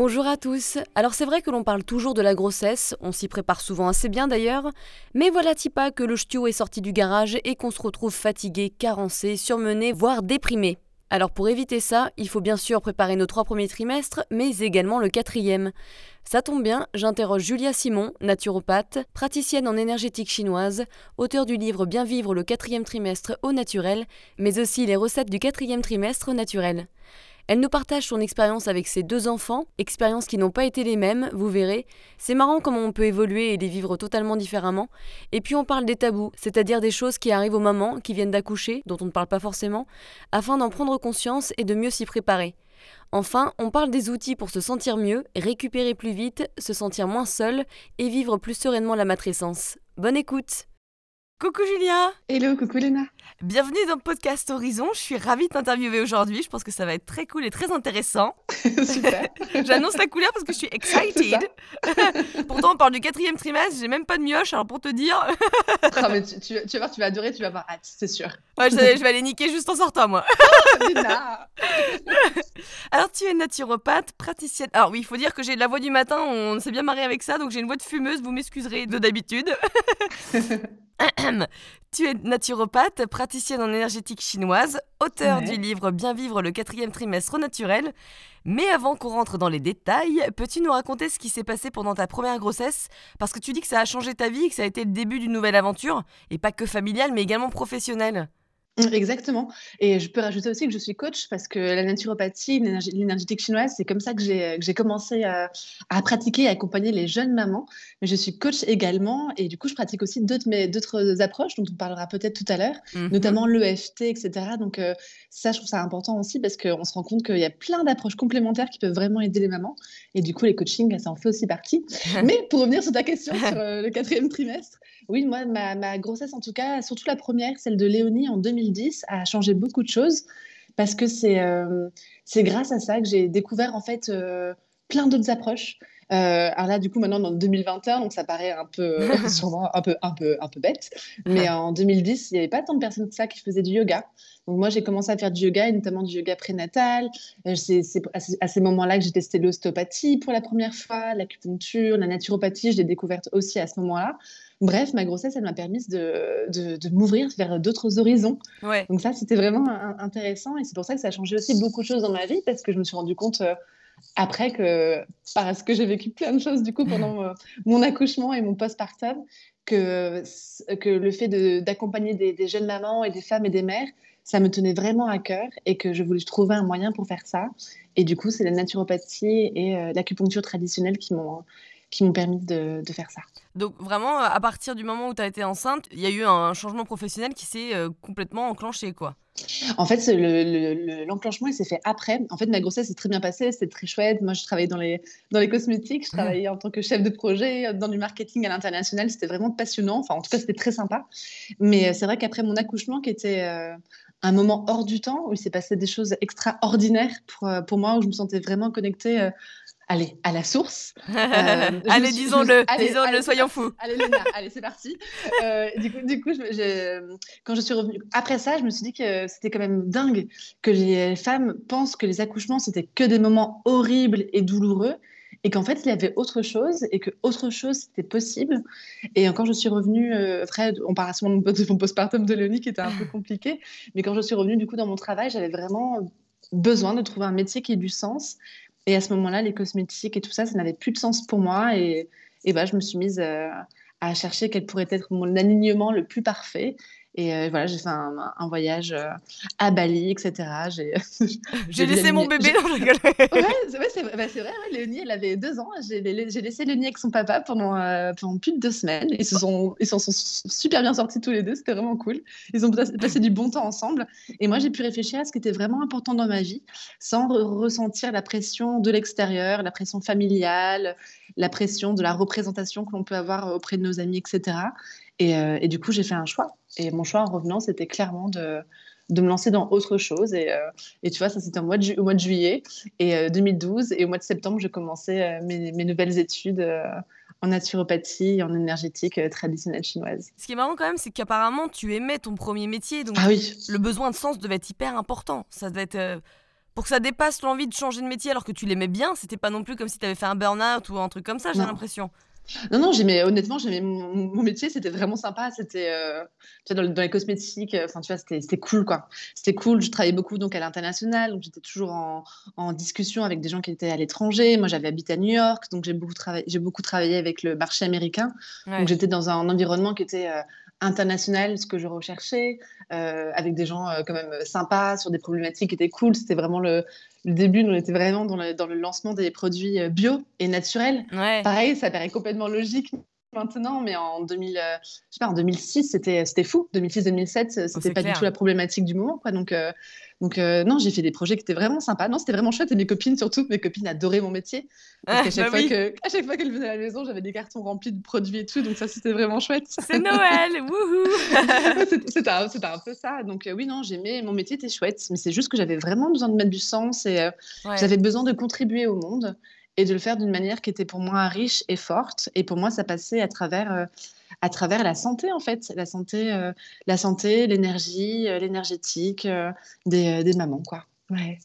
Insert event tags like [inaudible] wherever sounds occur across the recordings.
Bonjour à tous. Alors c'est vrai que l'on parle toujours de la grossesse, on s'y prépare souvent assez bien d'ailleurs, mais voilà-t-il pas que le ch'tio est sorti du garage et qu'on se retrouve fatigué, carencé, surmené, voire déprimé? Alors pour éviter ça, il faut bien sûr préparer nos trois premiers trimestres, mais également le quatrième. Ça tombe bien, j'interroge Julia Simon, naturopathe, praticienne en énergétique chinoise, auteur du livre Bien vivre le quatrième trimestre au naturel, mais aussi les recettes du quatrième trimestre au naturel. Elle nous partage son expérience avec ses deux enfants, expériences qui n'ont pas été les mêmes, vous verrez. C'est marrant comment on peut évoluer et les vivre totalement différemment. Et puis on parle des tabous, c'est-à-dire des choses qui arrivent aux mamans qui viennent d'accoucher, dont on ne parle pas forcément, afin d'en prendre conscience et de mieux s'y préparer. Enfin, on parle des outils pour se sentir mieux, récupérer plus vite, se sentir moins seul et vivre plus sereinement la matrescence. Bonne écoute Coucou Julia. Hello, coucou Léna. Bienvenue dans le podcast Horizon, je suis ravie de t'interviewer aujourd'hui, je pense que ça va être très cool et très intéressant. [laughs] Super. [laughs] J'annonce la couleur parce que je suis excited. [laughs] Pourtant on parle du quatrième trimestre, j'ai même pas de mioche, alors pour te dire... Mais tu, tu, tu, vas voir, tu vas adorer, tu vas avoir hâte, c'est sûr. Ouais, je, je, vais aller niquer juste en sortant moi. Léna. Alors tu es naturopathe, praticienne... Alors oui, il faut dire que j'ai la voix du matin, on s'est bien marré avec ça, donc j'ai une voix de fumeuse, vous m'excuserez de d'habitude. Tu es naturopathe, praticienne en énergétique chinoise, auteur Ouais. du livre Bien vivre le quatrième trimestre au naturel. Mais avant qu'on rentre dans les détails, peux-tu nous raconter ce qui s'est passé pendant ta première grossesse? Parce que tu dis que ça a changé ta vie et que ça a été le début d'une nouvelle aventure, et pas que familiale, mais également professionnelle. Exactement. Et je peux rajouter aussi que je suis coach parce que la naturopathie, l'énergie- l'énergétique chinoise, c'est comme ça que j'ai commencé à, à pratiquer et à accompagner les jeunes mamans. Mais je suis coach également et du coup, je pratique aussi d'autres approches dont on parlera peut-être tout à l'heure, Mhm. notamment l'EFT, etc. Donc euh, ça, je trouve ça important aussi parce qu'on se rend compte qu'il y a plein d'approches complémentaires qui peuvent vraiment aider les mamans. Et du coup, les coachings, ça en fait aussi partie. [laughs] Mais pour revenir sur ta question [laughs] sur euh, le quatrième trimestre, oui, moi, ma, ma grossesse, en tout cas, surtout la première, celle de Léonie en 2010, a changé beaucoup de choses parce que c'est euh, c'est grâce à ça que j'ai découvert en fait euh, plein d'autres approches. Euh, alors là, du coup, maintenant, dans 2021, donc ça paraît un peu, [laughs] sûrement un peu, un peu, un peu bête, mais en 2010, il n'y avait pas tant de personnes que ça qui faisaient du yoga. Donc moi, j'ai commencé à faire du yoga, et notamment du yoga prénatal. Euh, C'est à ces, à ces moments-là que j'ai testé l'ostéopathie pour la première fois, l'acupuncture, la naturopathie, je l'ai découverte aussi à ce moment-là. Bref, ma grossesse, elle m'a permis de, de, de m'ouvrir vers d'autres horizons. Ouais. Donc ça, c'était vraiment un- intéressant et c'est pour ça que ça a changé aussi beaucoup de choses dans ma vie parce que je me suis rendu compte euh, après que, parce que j'ai vécu plein de choses du coup pendant mon accouchement et mon postpartum, que, que le fait de- d'accompagner des, des jeunes mamans et des femmes et des mères, ça me tenait vraiment à cœur et que je voulais trouver un moyen pour faire ça. Et du coup, c'est la naturopathie et euh, l'acupuncture traditionnelle qui m'ont qui m'ont permis de, de faire ça. Donc vraiment, à partir du moment où tu as été enceinte, il y a eu un changement professionnel qui s'est euh, complètement enclenché, quoi. En fait, le- le- l'enclenchement, il s'est fait après. En fait, ma grossesse s'est très bien passée, c'était très chouette. Moi, je travaillais dans les, dans les cosmétiques, je travaillais en tant que chef de projet, dans du marketing à l'international. C'était vraiment passionnant. Enfin, en tout cas, c'était très sympa. Mais euh, c'est vrai qu'après mon accouchement, qui était euh, un moment hors du temps, où il s'est passé des choses extraordinaires pour, pour moi, où je me sentais vraiment connectée allez, à la source. [laughs] Euh, allez, disons-le, disons-le, soyons fous. Allez, Léna, allez, c'est parti. Euh, du coup, du coup je me- j'ai- quand je suis revenue, après ça, je me suis dit que c'était quand même dingue que les femmes pensent que les accouchements, c'était que des moments horribles et douloureux, et qu'en fait, il y avait autre chose, et que autre chose, c'était possible. Et quand je suis revenue, euh, après, on parle souvent de mon postpartum de Léonie qui était un peu [laughs] compliqué, mais quand je suis revenue, du coup, dans mon travail, j'avais vraiment besoin de trouver un métier qui ait du sens. Et à ce moment-là, les cosmétiques et tout ça, ça n'avait plus de sens pour moi. Et, et bah, je me suis mise euh, à chercher quel pourrait être mon alignement le plus parfait. Et euh, voilà, j'ai fait un, un voyage euh, à Bali, etc. [laughs] J'ai laissé la mon bébé, non, je rigole. Ouais, c'est bah, c'est vrai, ouais, Léonie, elle avait deux ans. J'ai laissé Léonie avec son papa pendant, euh, pendant plus de deux semaines. Ils se sont, ils s'en sont super bien sortis tous les deux. C'était vraiment cool. Ils ont passé passé du bon temps ensemble. Et moi, j'ai pu réfléchir à ce qui était vraiment important dans ma vie sans re- ressentir la pression de l'extérieur, la pression familiale, la pression de la représentation que l'on peut avoir auprès de nos amis, etc. Et, euh, et du coup, j'ai fait un choix. Et mon choix en revenant, c'était clairement de, de me lancer dans autre chose. Et, euh, et tu vois, ça c'était au, mois de au mois de juillet et 2012. Et au mois de septembre, j'ai commencé mes, mes, nouvelles études en naturopathie et en énergétique traditionnelle chinoise. Ce qui est marrant quand même, c'est qu'apparemment, tu aimais ton premier métier. Donc ah oui. le besoin de sens devait être hyper important. Ça devait être pour que ça dépasse l'envie de changer de métier alors que tu l'aimais bien, c'était pas non plus comme si tu avais fait un burn-out ou un truc comme ça, j'ai l'impression. Non, non, j'aimais, honnêtement, j'aimais mon, métier, c'était vraiment sympa. C'était euh, dans, les cosmétiques, euh, enfin, tu vois, c'était cool, quoi. C'était cool. Je travaillais beaucoup donc à l'international, donc j'étais toujours en, en, discussion avec des gens qui étaient à l'étranger. Moi, j'avais habité à New York, donc j'ai beaucoup, travaillé, beaucoup travaillé avec le marché américain. Donc j'étais dans un environnement qui était euh, international, ce que je recherchais, avec des gens quand même sympas, sur des problématiques qui étaient cool. C'était vraiment le, le, début, on était vraiment dans le, dans le, lancement des produits euh, bio et naturels. Pareil, ça paraît complètement logique maintenant, mais en, 2000, je sais pas, en 2006, c'était fou. 2006-2007, c'était pas du tout la problématique du moment. Quoi. Donc, donc, euh, non, j'ai fait des projets qui étaient vraiment sympas. Non, c'était vraiment chouette. Et mes copines, surtout, mes copines adoraient mon métier. Parce qu'à chaque, bah fois chaque fois qu'elles venaient à la maison, j'avais des cartons remplis de produits et tout. Donc, ça, c'était vraiment chouette. C'est Noël [laughs] Wouhou C'était un, un, peu ça. Donc, euh, oui, non, j'aimais. Mon métier était chouette. Mais c'est juste que j'avais vraiment besoin de mettre du sens et euh, j'avais besoin de contribuer au monde et de le faire d'une manière qui était pour moi riche et forte. Et pour moi, ça passait à travers à travers la santé en fait, la santé, euh, la santé, l'énergie, euh, l'énergétique euh, des, des mamans quoi.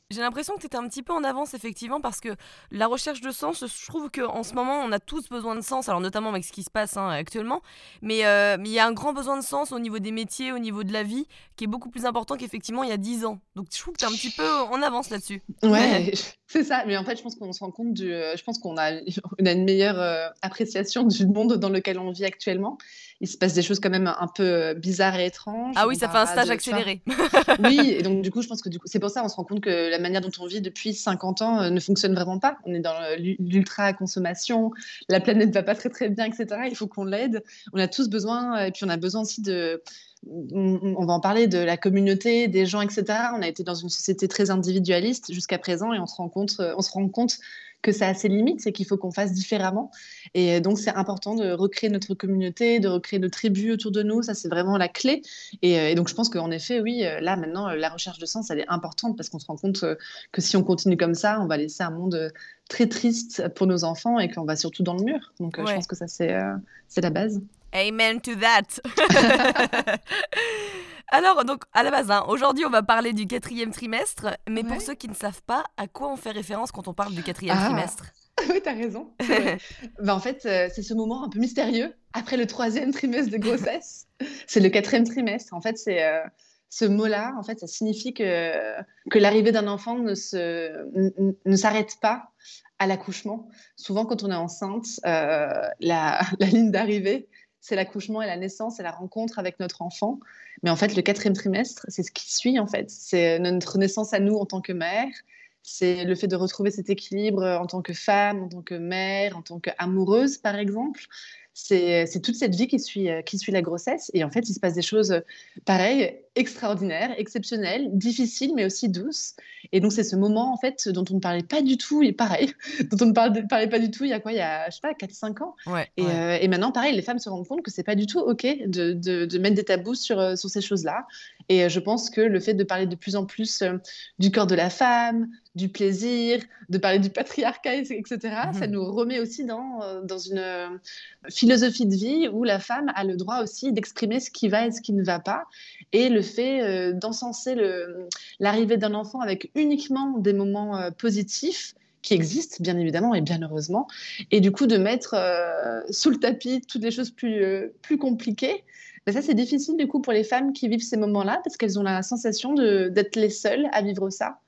J'ai l'impression que tu étais un petit peu en avance, effectivement, parce que la recherche de sens, je trouve qu'en ce moment, on a tous besoin de sens, alors notamment avec ce qui se passe hein, actuellement, mais euh, il y a un grand besoin de sens au niveau des métiers, au niveau de la vie, qui est beaucoup plus important qu'effectivement il y a 10 ans. Donc je trouve que tu es un petit peu en avance là-dessus. Ouais, [laughs] c'est ça. Mais en fait, je pense qu'on se rend compte du. Euh, je pense qu'on a, [laughs] on a une meilleure euh, appréciation du monde dans lequel on vit actuellement il se passe des choses quand même un peu euh, bizarres et étranges. Ah oui, ça fait un stage accéléré. [laughs] oui, et donc [laughs] du coup, je pense que c'est pour ça on se rend compte que la manière dont on vit depuis 50 ans euh, ne fonctionne vraiment pas. On est dans l'ultra-consommation, la planète ne va pas très très bien, etc. Il faut qu'on l'aide. On a tous besoin, et puis on a besoin aussi de on va en parler de la communauté, des gens, etc. On a été dans une société très individualiste jusqu'à présent et on se rend compte, euh, on se rend compte que ça a ses limites, c'est qu'il faut qu'on fasse différemment. Et donc, c'est important de recréer notre communauté, de recréer nos tribus autour de nous. Ça, c'est vraiment la clé. Et, euh, donc, je pense qu'en effet, oui, euh, là, maintenant, la recherche de sens, elle est importante parce qu'on se rend compte que si on continue comme ça, on va laisser un monde très triste pour nos enfants et qu'on va surtout dans le mur. Donc, je pense que ça, c'est la base. Amen to that. [laughs] Alors, donc, à la base, hein, aujourd'hui, on va parler du quatrième trimestre. Mais pour ceux qui ne savent pas, à quoi on fait référence quand on parle du quatrième ah. trimestre [laughs] Oui, t'as raison. [laughs] bah, en fait, euh, c'est ce moment un peu mystérieux après le troisième trimestre de grossesse. c'est le quatrième trimestre. En fait, c'est euh, ce mot-là. En fait, ça signifie que, que l'arrivée d'un enfant ne, se, ne s'arrête pas à l'accouchement. Souvent, quand on est enceinte, euh, la, la ligne d'arrivée, c'est l'accouchement et la naissance et la rencontre avec notre enfant. Mais en fait, le quatrième trimestre, c'est ce qui suit, en fait. C'est notre naissance à nous en tant que mère. C'est le fait de retrouver cet équilibre en tant que femme, en tant que mère, en tant qu'amoureuse, par exemple c'est toute cette vie qui suit, euh, qui suit la grossesse. Et en fait, il se passe des choses euh, pareilles, extraordinaires, exceptionnelles, difficiles, mais aussi douces. Et donc, c'est ce moment, en fait, dont on ne parlait pas du tout, et pareil, [laughs] dont on ne parlait pas du tout il y a quoi? Il y a, je sais pas, 4-5 ans. et, euh, et, maintenant, pareil, les femmes se rendent compte que c'est pas du tout OK de, de, de, mettre des tabous sur, sur ces choses-là. Et je pense que le fait de parler de plus en plus du corps de la femme, du plaisir, de parler du patriarcat, etc., ça mmh nous remet aussi dans, dans une philosophie de vie où la femme a le droit aussi d'exprimer ce qui va et ce qui ne va pas. Et le fait euh, d'encenser l'arrivée d'un enfant avec uniquement des moments euh, positifs qui existent, bien évidemment, et bien heureusement, et du coup de mettre euh, sous le tapis toutes les choses plus, compliquées. Ben ça, c'est difficile du coup pour les femmes qui vivent ces moments-là parce qu'elles ont la sensation d'être les seules à vivre ça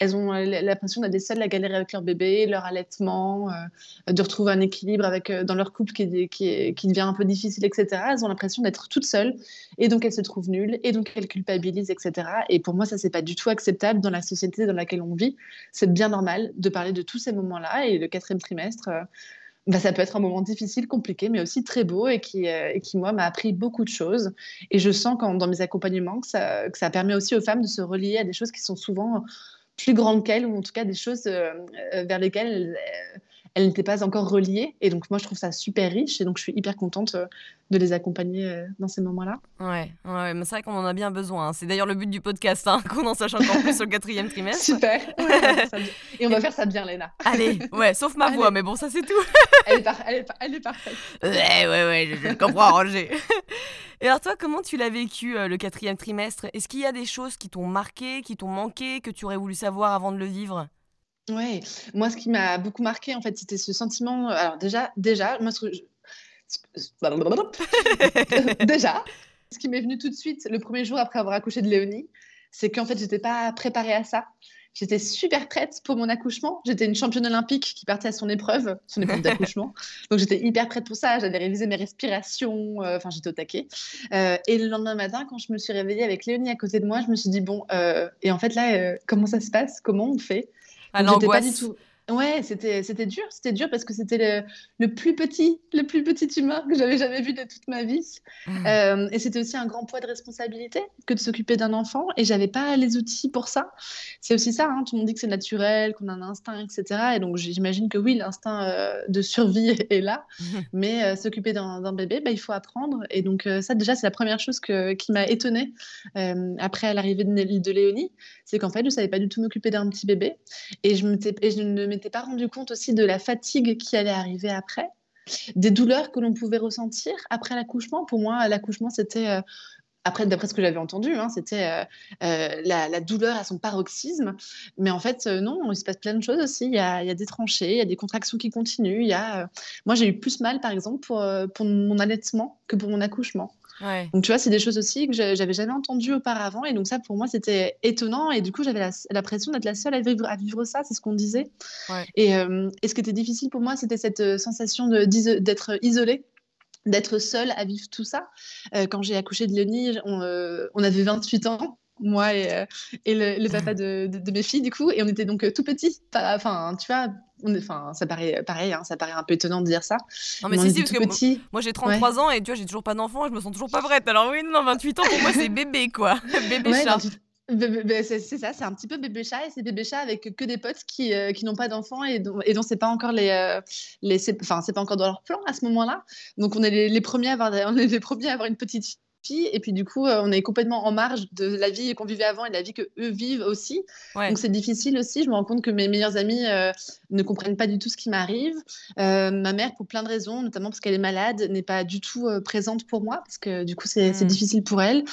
elles ont l'impression d'être seules à galérer avec leur bébé, leur allaitement, euh, de retrouver un équilibre avec, euh, dans leur couple qui, qui, devient un peu difficile, etc. Elles ont l'impression d'être toutes seules et donc elles se trouvent nulles et donc elles culpabilisent, etc. Et pour moi, ça, c'est pas du tout acceptable dans la société dans laquelle on vit. C'est bien normal de parler de tous ces moments-là et le quatrième trimestre. Euh, bah, ça peut être un moment difficile, compliqué, mais aussi très beau et qui, et qui moi, m'a appris beaucoup de choses. Et je sens quand, dans mes accompagnements que ça, que ça permet aussi aux femmes de se relier à des choses qui sont souvent plus grandes qu'elles, ou en tout cas des choses euh, euh, vers lesquelles elles n'étaient pas encore reliées. Et donc, moi, je trouve ça super riche. Et donc, je suis hyper contente euh, de les accompagner euh, dans ces moments-là. Ouais, ouais mais c'est vrai qu'on en a bien besoin. Hein. C'est d'ailleurs le but du podcast, hein, [laughs] qu'on en sache encore plus sur le quatrième trimestre. Super. [laughs] et on va faire ça bien, Léna. Allez, ouais, sauf ma voix, mais bon, ça c'est tout. [laughs] elle, est elle, est elle, est parfaite. Ouais, ouais, ouais, je, comprends, Roger. Et alors toi, comment tu l'as vécu euh, le quatrième trimestre? Est-ce qu'il y a des choses qui t'ont marqué, qui t'ont manqué, que tu aurais voulu savoir avant de le vivre? Ouais, moi, ce qui m'a beaucoup marqué, en fait, c'était ce sentiment. Alors, déjà, déjà, moi, ce que [laughs] déjà, ce qui m'est venu tout de suite le premier jour après avoir accouché de Léonie, c'est qu'en fait, j'étais pas préparée à ça. J'étais super prête pour mon accouchement. J'étais une championne olympique qui partait à son épreuve, son épreuve d'accouchement. [laughs] Donc j'étais hyper prête pour ça. J'avais révisé mes respirations. Euh, enfin, j'étais au taquet. Euh, et le lendemain matin, quand je me suis réveillée avec Léonie à côté de moi, je me suis dit bon, euh, et en fait là, comment ça se passe? Comment on fait? Ah, pas du tout. Ouais, c'était c'était dur, c'était dur parce que c'était le, le, plus petit, le plus petit humain que j'avais jamais vu de toute ma vie. Mmh. Euh, et c'était aussi un grand poids de responsabilité que de s'occuper d'un enfant. Et j'avais pas les outils pour ça. C'est aussi ça. Hein, tout le monde dit que c'est naturel, qu'on a un instinct, etc. Et donc j'imagine que oui, l'instinct euh, de survie [laughs] est là, mmh. [laughs] mais euh, s'occuper d'un bébé, bah, il faut apprendre. Et donc ça déjà c'est la première chose que, qui m'a étonnée après l'arrivée de, de Léonie, c'est qu'en fait je savais pas du tout m'occuper d'un petit bébé et je, et je ne m'étais pas rendu compte aussi de la fatigue qui allait arriver après, des douleurs que l'on pouvait ressentir après l'accouchement? Pour moi, l'accouchement, c'était euh, après, d'après ce que j'avais entendu, hein, c'était euh, euh, la, douleur à son paroxysme. Mais en fait, non, il se passe plein de choses aussi. Il y a, il y a des tranchées, il y a des contractions qui continuent. Il y a, moi, j'ai eu plus mal, par exemple, pour, pour mon allaitement que pour mon accouchement. Donc, tu vois, c'est des choses aussi que j'avais jamais entendues auparavant. Et donc, ça, pour moi, c'était étonnant. Et du coup, j'avais l'impression d'être la seule à vivre, à vivre ça. C'est ce qu'on disait. Et, euh, et, ce qui était difficile pour moi, c'était cette euh, sensation d'être isolée d'être seule à vivre tout ça. Euh, quand j'ai accouché de Léonie, on, on, avait 28 ans moi et, et le, papa de, de, mes filles, du coup, et on était donc tout petits. Enfin, tu vois, Enfin, ça paraît pareil, hein, ça paraît un peu étonnant de dire ça. Non, mais, c'est si, parce que moi, j'ai 33 ans et tu vois, j'ai toujours pas d'enfant, je me sens toujours pas prête. Alors oui, non, 28 ans pour moi c'est bébé quoi, [laughs] bébé chat. c'est ça, c'est un petit peu bébé chat et c'est bébé chat avec que des potes qui, euh, qui n'ont pas d'enfants et dont, et dont c'est pas encore les, euh, les enfin c'est pas encore dans leur plan à ce moment-là. Donc on est les, les, premiers à avoir, on est les premiers à avoir une petite et puis du coup, euh, on est complètement en marge de la vie qu'on vivait avant et de la vie que eux vivent aussi. Donc c'est difficile aussi. Je me rends compte que mes meilleurs amis euh, ne comprennent pas du tout ce qui m'arrive. Euh, ma mère, pour plein de raisons, notamment parce qu'elle est malade, n'est pas du tout présente pour moi parce que du coup c'est mmh. difficile pour elle.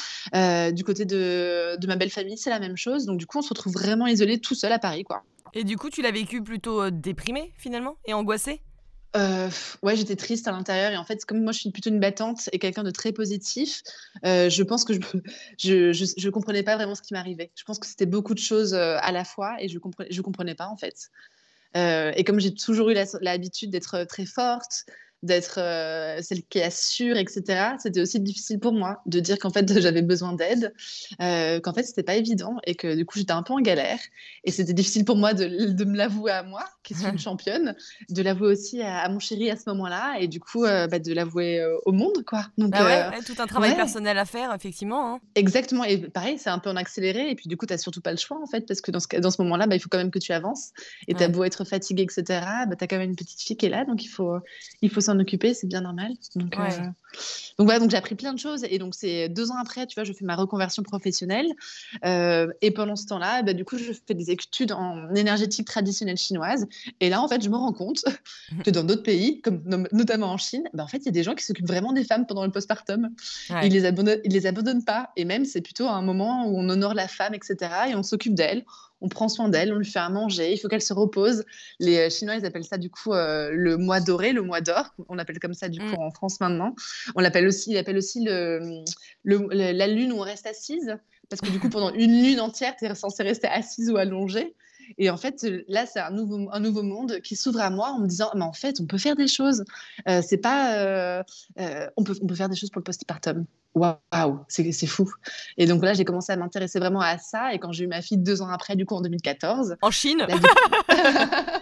du côté de, de ma belle famille, c'est la même chose. Donc du coup, on se retrouve vraiment isolé tout seul à Paris, quoi. Et du coup, tu l'as vécu plutôt déprimé finalement et angoissé euh, ouais, j'étais triste à l'intérieur et en fait, comme moi je suis plutôt une battante et quelqu'un de très positif, euh, je pense que je, je, je, comprenais pas vraiment ce qui m'arrivait. Je pense que c'était beaucoup de choses euh, à la fois et je comprenais, je comprenais pas en fait. et comme j'ai toujours eu l'habitude d'être très forte, d'être euh, celle qui assure, etc. C'était aussi difficile pour moi de dire qu'en fait [laughs] j'avais besoin d'aide, euh, qu'en fait c'était pas évident et que du coup j'étais un peu en galère. Et c'était difficile pour moi de, de me l'avouer à moi, qui suis une [laughs] championne, de l'avouer aussi à, mon chéri à ce moment-là et du coup euh, bah, de l'avouer au monde, quoi. Donc ah ouais, tout un travail personnel à faire, effectivement. Hein. Exactement. Et pareil, c'est un peu en accéléré et puis du coup t'as surtout pas le choix en fait parce que dans ce, dans ce moment-là, bah, il faut quand même que tu avances et t'as beau être fatigué, etc. Bah, t'as quand même une petite fille qui est là, donc il faut, il faut s'en occuper, c'est bien normal. Donc, euh, donc voilà, donc j'ai appris plein de choses. Et donc c'est deux ans après, tu vois, je fais ma reconversion professionnelle. Euh, et pendant ce temps-là, bah, du coup, je fais des études en énergétique traditionnelle chinoise. Et là, en fait, je me rends compte [laughs] que dans d'autres pays, comme notamment en Chine, bah, en fait, il y a des gens qui s'occupent vraiment des femmes pendant le postpartum. Ils les abandonnent, ils les abandonnent pas. Et même, c'est plutôt un moment où on honore la femme, etc. Et on s'occupe d'elle on prend soin d'elle, on lui fait à manger, il faut qu'elle se repose. Les euh, Chinois, ils appellent ça du coup euh, le mois doré, le mois d'or. On l'appelle comme ça du coup mm. en France maintenant. On l'appelle aussi, il appelle aussi le, la lune où on reste assise, parce que du coup pendant une lune entière, tu es censé rester assise ou allongée. Et en fait, là, c'est un nouveau, un nouveau monde qui s'ouvre à moi en me disant, mais en fait, on peut faire des choses. Euh, c'est pas, on peut, on peut faire des choses pour le postpartum waouh, c'est fou. Et donc là, j'ai commencé à m'intéresser vraiment à ça. Et quand j'ai eu ma fille deux ans après, du coup en 2014. En Chine [laughs]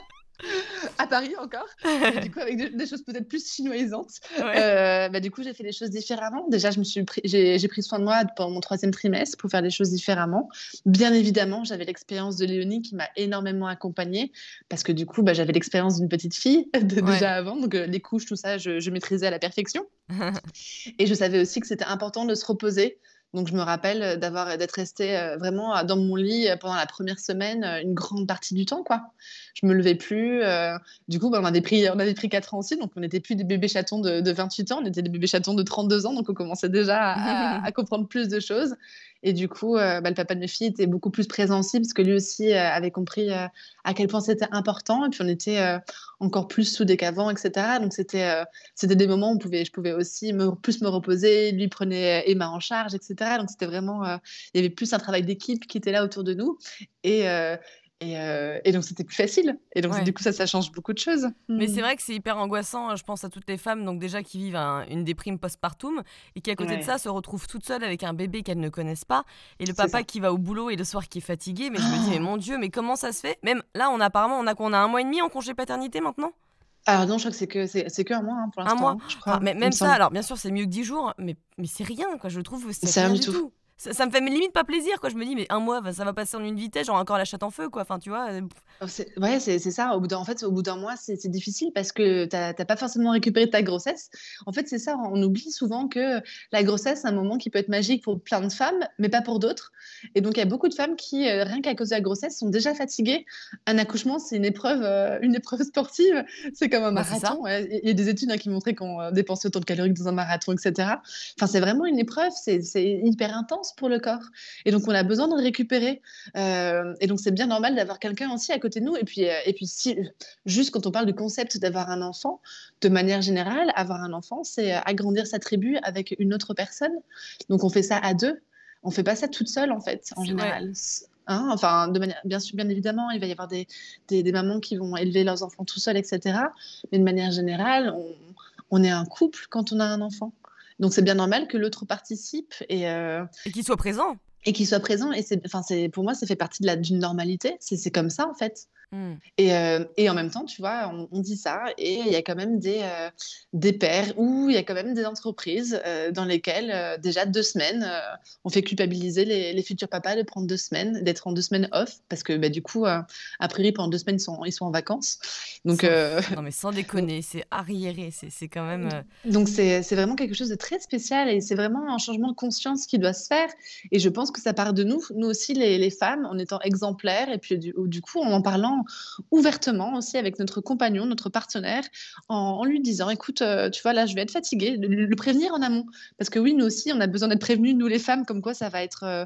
à Paris encore, [laughs] du coup avec des, choses peut-être plus chinoisantes. Euh, bah, du coup, j'ai fait les choses différemment. Déjà, je me suis j'ai pris soin de moi pendant mon troisième trimestre pour faire les choses différemment. Bien évidemment, j'avais l'expérience de Léonie qui m'a énormément accompagnée parce que du coup, bah, j'avais l'expérience d'une petite fille [laughs] déjà avant, donc euh, les couches, tout ça, je, je maîtrisais à la perfection. [laughs] Et je savais aussi que c'était important de se reposer donc je me rappelle d'avoir d'être restée euh, vraiment dans mon lit euh, pendant la première semaine une grande partie du temps quoi. Je me levais plus. Euh, du coup, bah, on avait pris on avait pris 4 ans aussi, donc on n'était plus des bébés chatons de, 28 ans, on était des bébés chatons de 32 ans, donc on commençait déjà à, [laughs] à comprendre plus de choses. Et du coup, euh, bah, le papa de mes filles était beaucoup plus présent aussi, parce que lui aussi euh, avait compris euh, à quel point c'était important. Et puis, on était encore plus soudés qu'avant, etc. Donc, c'était c'était des moments où on pouvait, je pouvais aussi me, plus me reposer. Lui prenait Emma en charge, etc. Donc, c'était vraiment... il y avait plus un travail d'équipe qui était là autour de nous. Et euh, et, donc, c'était plus facile. Et donc, du coup, ça, ça change beaucoup de choses. Mais c'est mm. vrai que c'est hyper angoissant. Je pense à toutes les femmes, donc déjà qui vivent une déprime postpartum et qui, à côté de ça, se retrouvent toutes seules avec un bébé qu'elles ne connaissent pas. Et le papa qui va au boulot et le soir qui est fatigué. Mais je me dis, mais mon Dieu, mais comment ça se fait? Même là, on a apparemment, on a, on a un mois et demi en congé paternité maintenant? Alors non, je crois que c'est que c'est que un mois hein, pour l'instant. Un mois. Hein, je crois, mais même ça, alors bien sûr, c'est mieux que dix jours, mais mais c'est rien quoi. Je trouve c'est rien, du tout ça, me fait limite pas plaisir quoi. Je me dis mais un mois ça va passer en une vitesse genre encore la chatte en feu quoi. Enfin tu vois euh, ouais c'est ça. Au bout en fait au bout d'un mois c'est difficile parce que t'as pas forcément récupéré ta grossesse. En fait c'est ça on oublie souvent que la grossesse c'est un moment qui peut être magique pour plein de femmes mais pas pour d'autres. Et donc il y a beaucoup de femmes qui euh, rien qu'à cause de la grossesse sont déjà fatiguées. Un accouchement c'est une épreuve euh, une épreuve sportive. C'est comme un bah, marathon il y a des études hein, qui montraient qu'on dépensait autant de calories dans un marathon etc enfin c'est vraiment une épreuve. C'est hyper intense pour le corps. Et donc, on a besoin de récupérer. Euh, et donc, c'est bien normal d'avoir quelqu'un aussi à côté de nous. Et puis, euh, et puis si, juste quand on parle du concept d'avoir un enfant, de manière générale, avoir un enfant, c'est euh, agrandir sa tribu avec une autre personne. Donc, on fait ça à deux. On fait pas ça toute seule, en fait, en général. Hein, enfin, de manière, bien sûr, bien évidemment, il va y avoir des, des, mamans qui vont élever leurs enfants tout seuls, etc. Mais de manière générale, on, on est un couple quand on a un enfant. Donc c'est bien normal que l'autre participe et, euh, et qu'il soit présent. Et qu'il soit présent. Et c'est, enfin, c'est, pour moi, ça fait partie de la, d'une normalité. C'est, c'est comme ça, en fait. Mmh. Et, euh, et, en même temps, tu vois, on, dit ça, et il y a quand même des, euh, des pères ou il y a quand même des entreprises euh, dans lesquelles, déjà deux semaines, on fait culpabiliser les, les, futurs papas de prendre deux semaines, d'être en deux semaines off, parce que bah, du coup, a priori, pendant deux semaines, ils sont, ils sont en vacances. Donc, non, mais sans [laughs] déconner, c'est arriéré, c'est quand même. Donc, c'est vraiment quelque chose de très spécial et c'est vraiment un changement de conscience qui doit se faire. Et je pense que ça part de nous, nous aussi, les, les femmes, en étant exemplaires et puis du, du coup, en en parlant ouvertement aussi avec notre compagnon, notre partenaire, en, lui disant écoute, euh, tu vois, là, je vais être fatiguée, le, prévenir en amont. Parce que oui, nous aussi, on a besoin d'être prévenus, nous les femmes, comme quoi ça va être euh,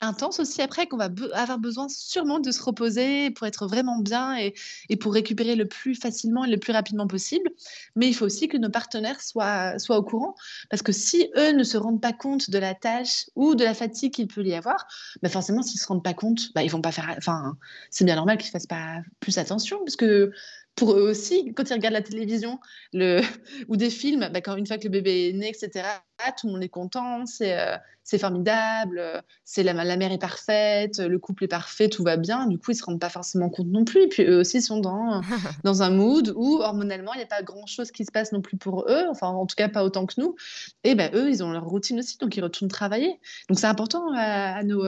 intense aussi après, qu'on va avoir besoin sûrement de se reposer pour être vraiment bien et, et, pour récupérer le plus facilement et le plus rapidement possible. Mais il faut aussi que nos partenaires soient, soient au courant, parce que si eux ne se rendent pas compte de la tâche ou de la fatigue qu'il peut y avoir, bah forcément, s'ils ne se rendent pas compte, bah, ils vont pas faire. Enfin, c'est bien normal qu'ils ne fassent pas plus attention, parce que pour eux aussi, quand ils regardent la télévision le, [laughs] ou des films, bah, quand, une fois que le bébé est né, etc., tout le monde est content, c'est euh, formidable, c'est la, la, mère est parfaite, le couple est parfait, tout va bien. Du coup, ils ne se rendent pas forcément compte non plus. Et puis eux aussi sont dans, [laughs] dans un mood où hormonalement, il n'y a pas grand-chose qui se passe non plus pour eux, enfin en tout cas pas autant que nous. Et ben eux, ils ont leur routine aussi, donc ils retournent travailler. Donc c'est important à, à nos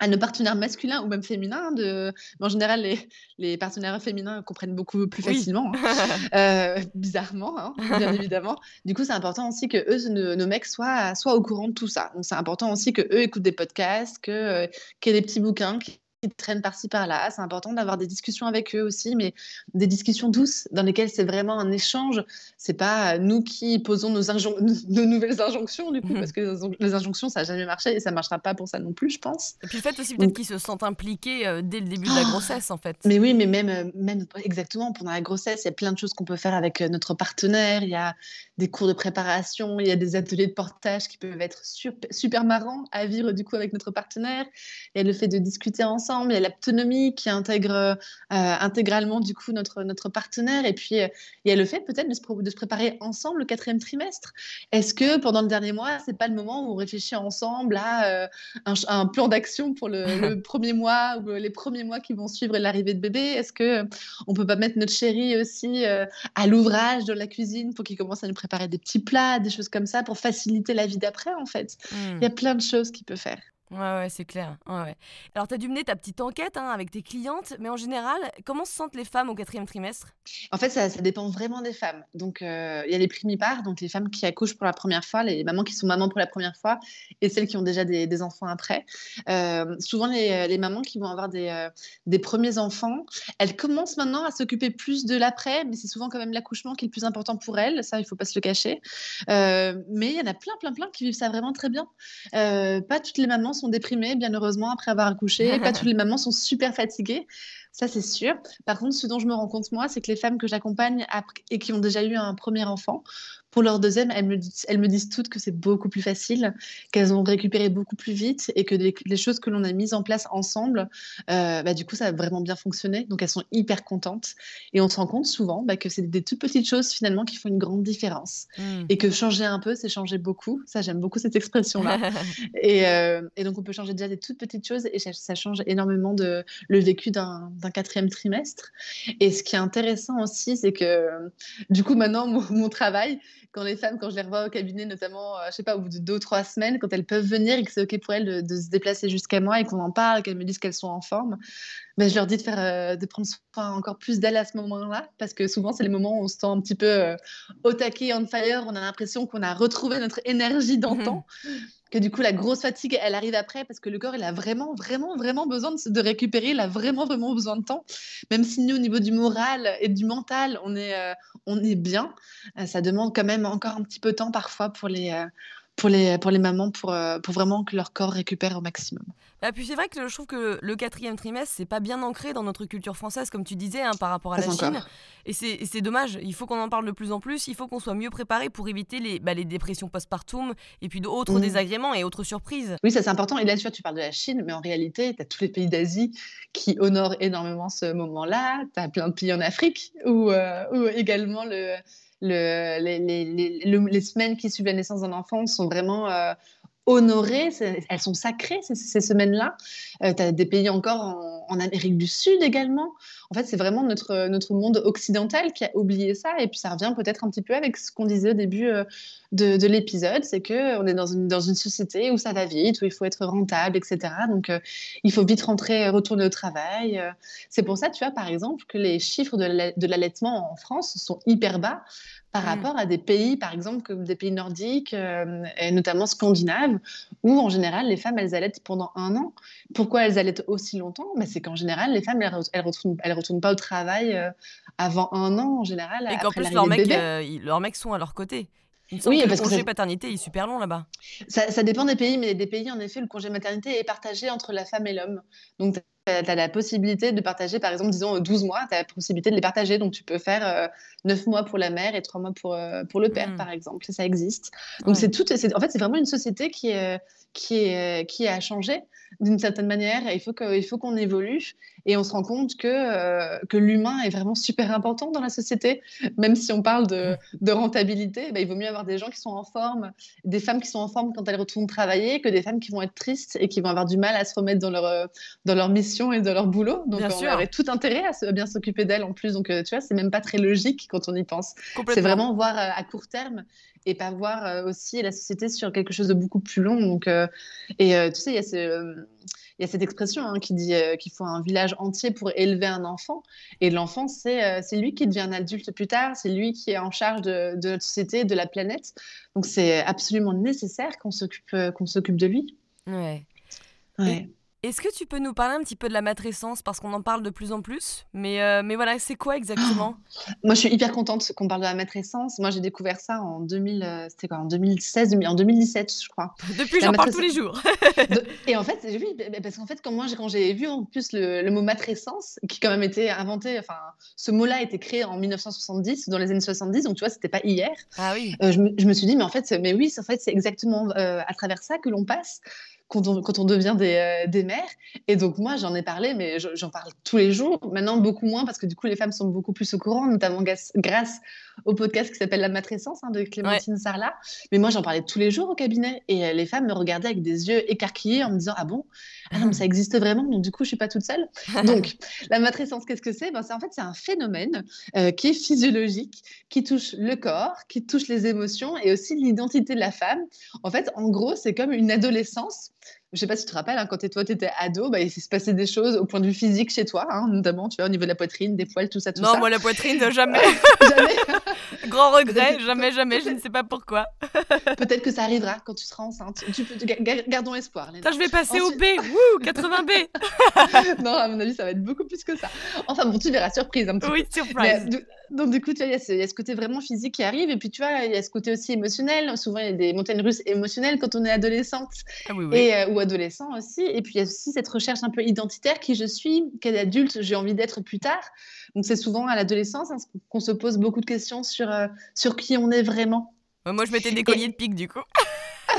à nos partenaires masculins ou même féminins. De... en général, les, les, partenaires féminins comprennent beaucoup plus facilement, hein. [laughs] euh, bizarrement, hein, bien évidemment. Du coup, c'est important aussi que eux, nos, mecs, soient, soient au courant de tout ça. Donc, c'est important aussi que eux écoutent des podcasts, que euh, qu'il y ait des petits bouquins qui traînent par-ci par-là. C'est important d'avoir des discussions avec eux aussi, mais des discussions douces dans lesquelles c'est vraiment un échange. C'est pas nous qui posons nos, [laughs] nos nouvelles injonctions, du coup, mmh parce que les injonctions, ça n'a jamais marché et ça ne marchera pas pour ça non plus, je pense. Et puis le fait aussi peut-être qu'ils se sentent impliqués euh, dès le début de la ah grossesse, en fait. Mais oui, mais même, euh, même exactement pendant la grossesse, il y a plein de choses qu'on peut faire avec euh, notre partenaire. Il y a des cours de préparation, il y a des ateliers de portage qui peuvent être super, super marrants à vivre du coup avec notre partenaire. Il y a le fait de discuter ensemble, il y a l'autonomie qui intègre euh, intégralement du coup notre, notre partenaire. Et puis il y a le fait peut-être de se, de se préparer ensemble le quatrième trimestre. Est-ce que pendant le dernier mois, c'est pas le moment où on réfléchit ensemble à un, un, plan d'action pour le, le, [laughs] premier mois ou les premiers mois qui vont suivre l'arrivée de bébé? Est-ce que on peut pas mettre notre chéri aussi à l'ouvrage de la cuisine pour qu'il commence à nous préparer des petits plats, des choses comme ça pour faciliter la vie d'après en fait? Il y a plein de choses qu'il peut faire. Ouais, ouais, c'est clair. Ouais, ouais. Alors, tu as dû mener ta petite enquête hein, avec tes clientes, mais en général, comment se sentent les femmes au quatrième trimestre? En fait, ça, ça, dépend vraiment des femmes. Donc, euh, il y a les primipares, donc les femmes qui accouchent pour la première fois, les mamans qui sont mamans pour la première fois, et celles qui ont déjà des, enfants après. Euh, souvent, les, les, mamans qui vont avoir des, euh, des, premiers enfants, elles commencent maintenant à s'occuper plus de l'après, mais c'est souvent quand même l'accouchement qui est le plus important pour elles. Ça, il faut pas se le cacher. mais il y en a plein, plein, plein qui vivent ça vraiment très bien. pas toutes les mamans sont déprimées, bien heureusement, après avoir accouché. Pas [laughs] toutes les mamans sont super fatiguées. Ça, c'est sûr. Par contre, ce dont je me rends compte, moi, c'est que les femmes que j'accompagne et qui ont déjà eu un premier enfant pour leur deuxième, elles me, disent, elles me disent toutes que c'est beaucoup plus facile, qu'elles ont récupéré beaucoup plus vite et que les, choses que l'on a mises en place ensemble, euh, bah, du coup, ça a vraiment bien fonctionné. Donc, elles sont hyper contentes. Et on se rend compte souvent bah, que c'est des toutes petites choses finalement qui font une grande différence. Mmh. Et que changer un peu, c'est changer beaucoup. Ça, j'aime beaucoup cette expression-là. [laughs] et, euh, et, donc, on peut changer déjà des toutes petites choses et ça, change énormément de, le vécu d'un quatrième trimestre. Et ce qui est intéressant aussi, c'est que du coup, maintenant, mon travail, quand les femmes, quand je les revois au cabinet, notamment, euh, je sais pas, au bout de deux ou trois semaines, quand elles peuvent venir et que c'est OK pour elles de, se déplacer jusqu'à moi et qu'on en parle, qu'elles me disent qu'elles sont en forme, ben, je leur dis de, faire, euh, de prendre soin encore plus d'elles à ce moment-là, parce que souvent, c'est les moments où on se sent un petit peu euh, au taquet, on fire, on a l'impression qu'on a retrouvé notre énergie d'antan. Que du coup la grosse fatigue elle arrive après parce que le corps il a vraiment vraiment vraiment besoin de, de récupérer. Il a vraiment vraiment besoin de temps. Même si nous au niveau du moral et du mental on est euh, on est bien euh, ça demande quand même encore un petit peu de temps parfois pour les euh, pour les, pour les mamans pour, euh, pour vraiment que leur corps récupère au maximum. Bah, puis c'est vrai que je trouve que le quatrième trimestre, c'est pas bien ancré dans notre culture française, comme tu disais, hein, par rapport à la Chine. Et c'est dommage. Il faut qu'on en parle de plus en plus. Il faut qu'on soit mieux préparé pour éviter les, bah, les dépressions postpartum et puis d'autres mmh. désagréments et autres surprises. Oui, ça c'est important. Et là, tu vois, tu parles de la Chine, mais en réalité, tu as tous les pays d'Asie qui honorent énormément ce moment-là. Tu as plein de pays en Afrique où, euh, où également le le, les, les, les, semaines qui suivent la naissance d'un enfant sont vraiment euh, honorées, elles sont sacrées ces, semaines-là. Euh, tu as des pays encore en, Amérique du Sud également. En fait, c'est vraiment notre, notre monde occidental qui a oublié ça. Et puis ça revient peut-être un petit peu avec ce qu'on disait au début euh, de, de l'épisode, c'est qu'on est dans une, dans une société où ça va vite, où il faut être rentable, etc. Donc il faut vite rentrer, retourner au travail. C'est pour ça, tu vois, par exemple, que les chiffres de l'allaitement en France sont hyper bas par mmh. rapport à des pays, par exemple, comme des pays nordiques, euh, et notamment scandinaves, où en général, les femmes, elles allaitent pendant un an. Pourquoi elles allaitent aussi longtemps? Mais C'est qu'en général, les femmes, elles ne retournent, elles retournent pas au travail euh, avant un an, en général. Et qu'en plus, leurs mecs, euh, leurs mecs sont à leur côté. oui, parce que le congé paternité est super long là-bas. Ça, ça, dépend des pays, mais des pays, en effet, le congé maternité est partagé entre la femme et l'homme. Donc, tu as la possibilité de partager, par exemple, disons 12 mois, tu as la possibilité de les partager. Donc, tu peux faire euh, 9 mois pour la mère et 3 mois pour, euh, pour le père, mmh. par exemple. Ça existe. Donc, c'est tout. En fait, c'est vraiment une société qui est, qui est, qui a changé d'une certaine manière. il faut qu'on évolue. Et on se rend compte que, euh, que l'humain est vraiment super important dans la société. Même si on parle de, de rentabilité, bah, il vaut mieux avoir des gens qui sont en forme, des femmes qui sont en forme quand elles retournent travailler, que des femmes qui vont être tristes et qui vont avoir du mal à se remettre dans leur, dans leur mission et dans leur boulot. Donc, on aurait tout intérêt à, bien s'occuper d'elles en plus. Donc, euh, tu vois, c'est même pas très logique quand on y pense. C'est vraiment voir euh, à court terme et pas voir aussi la société sur quelque chose de beaucoup plus long. Donc, et tu sais, il y a ce y a cette expression hein, qui dit euh, qu'il faut un village entier pour élever un enfant. Et l'enfant, c'est euh, lui qui devient un adulte plus tard, c'est lui qui est en charge de, de, notre société, de la planète. Donc c'est absolument nécessaire qu'on s'occupe euh, qu'on s'occupe de lui. Ouais. ouais. Est-ce que tu peux nous parler un petit peu de la matrescence? Parce qu'on en parle de plus en plus mais, euh, mais voilà, c'est quoi exactement? [gasps] Moi, je suis hyper contente qu'on parle de la matrescence. Moi, j'ai découvert ça en 2000, euh, c'était quoi, en 2016, en 2017, je crois. [laughs] Depuis, j'en parle tous les jours. [laughs] [laughs] et en fait, oui, parce qu'en fait, quand moi, quand j'ai vu en plus le, mot matrescence, qui quand même été inventé, enfin, ce mot-là a été créé en 1970, dans les années 70, donc tu vois, c'était pas hier. Ah oui. Euh, je, me, je, me, suis dit, mais en fait, mais oui, en fait, c'est exactement à travers ça que l'on passe quand on, devient des, euh, des, mères. Et donc, moi, j'en ai parlé, mais j'en parle tous les jours. Maintenant, beaucoup moins, parce que du coup, les femmes sont beaucoup plus au courant, notamment grâce au podcast qui s'appelle La matrescence hein, de Clémentine Sarlat. Mais moi, j'en parlais tous les jours au cabinet. Et euh, les femmes me regardaient avec des yeux écarquillés en me disant Ah bon? Ah non, mais ça [laughs] existe vraiment. Donc, du coup, je suis pas toute seule. [laughs] donc, la matrescence, qu'est-ce que c'est? Ben, En fait, c'est un phénomène euh, qui est physiologique, qui touche le corps, qui touche les émotions et aussi l'identité de la femme. En fait, en gros, c'est comme une adolescence je sais pas si tu te rappelles, hein, quand toi, tu étais ado, bah, il s'est passé des choses au point de vue physique chez toi, hein, notamment tu vois, au niveau de la poitrine, des poils, tout ça, tout non, ça. Non, moi, la poitrine, [laughs] jamais. jamais. [laughs] Grand regret, [laughs] jamais, jamais, je ne sais pas pourquoi. Peut-être que ça arrivera quand tu seras enceinte. Tu peux, gardons espoir. Attends, je vais passer au B, wouh, 80B. non, à mon avis, ça va être beaucoup plus que ça. Enfin bon, tu verras, surprise un petit oui, surprise. Donc du coup, il y, a ce côté vraiment physique qui arrive, et puis tu vois, il y a ce côté aussi émotionnel. Souvent, il y a des montagnes russes émotionnelles quand on est adolescente. Ah, oui, oui. Et, euh, adolescent aussi. Et puis il y a aussi cette recherche un peu identitaire qui je suis, quel adulte j'ai envie d'être plus tard. Donc c'est souvent à l'adolescence hein, qu'on se pose beaucoup de questions sur, euh, sur qui on est vraiment. Moi je mettais des colliers de pique du coup. [laughs]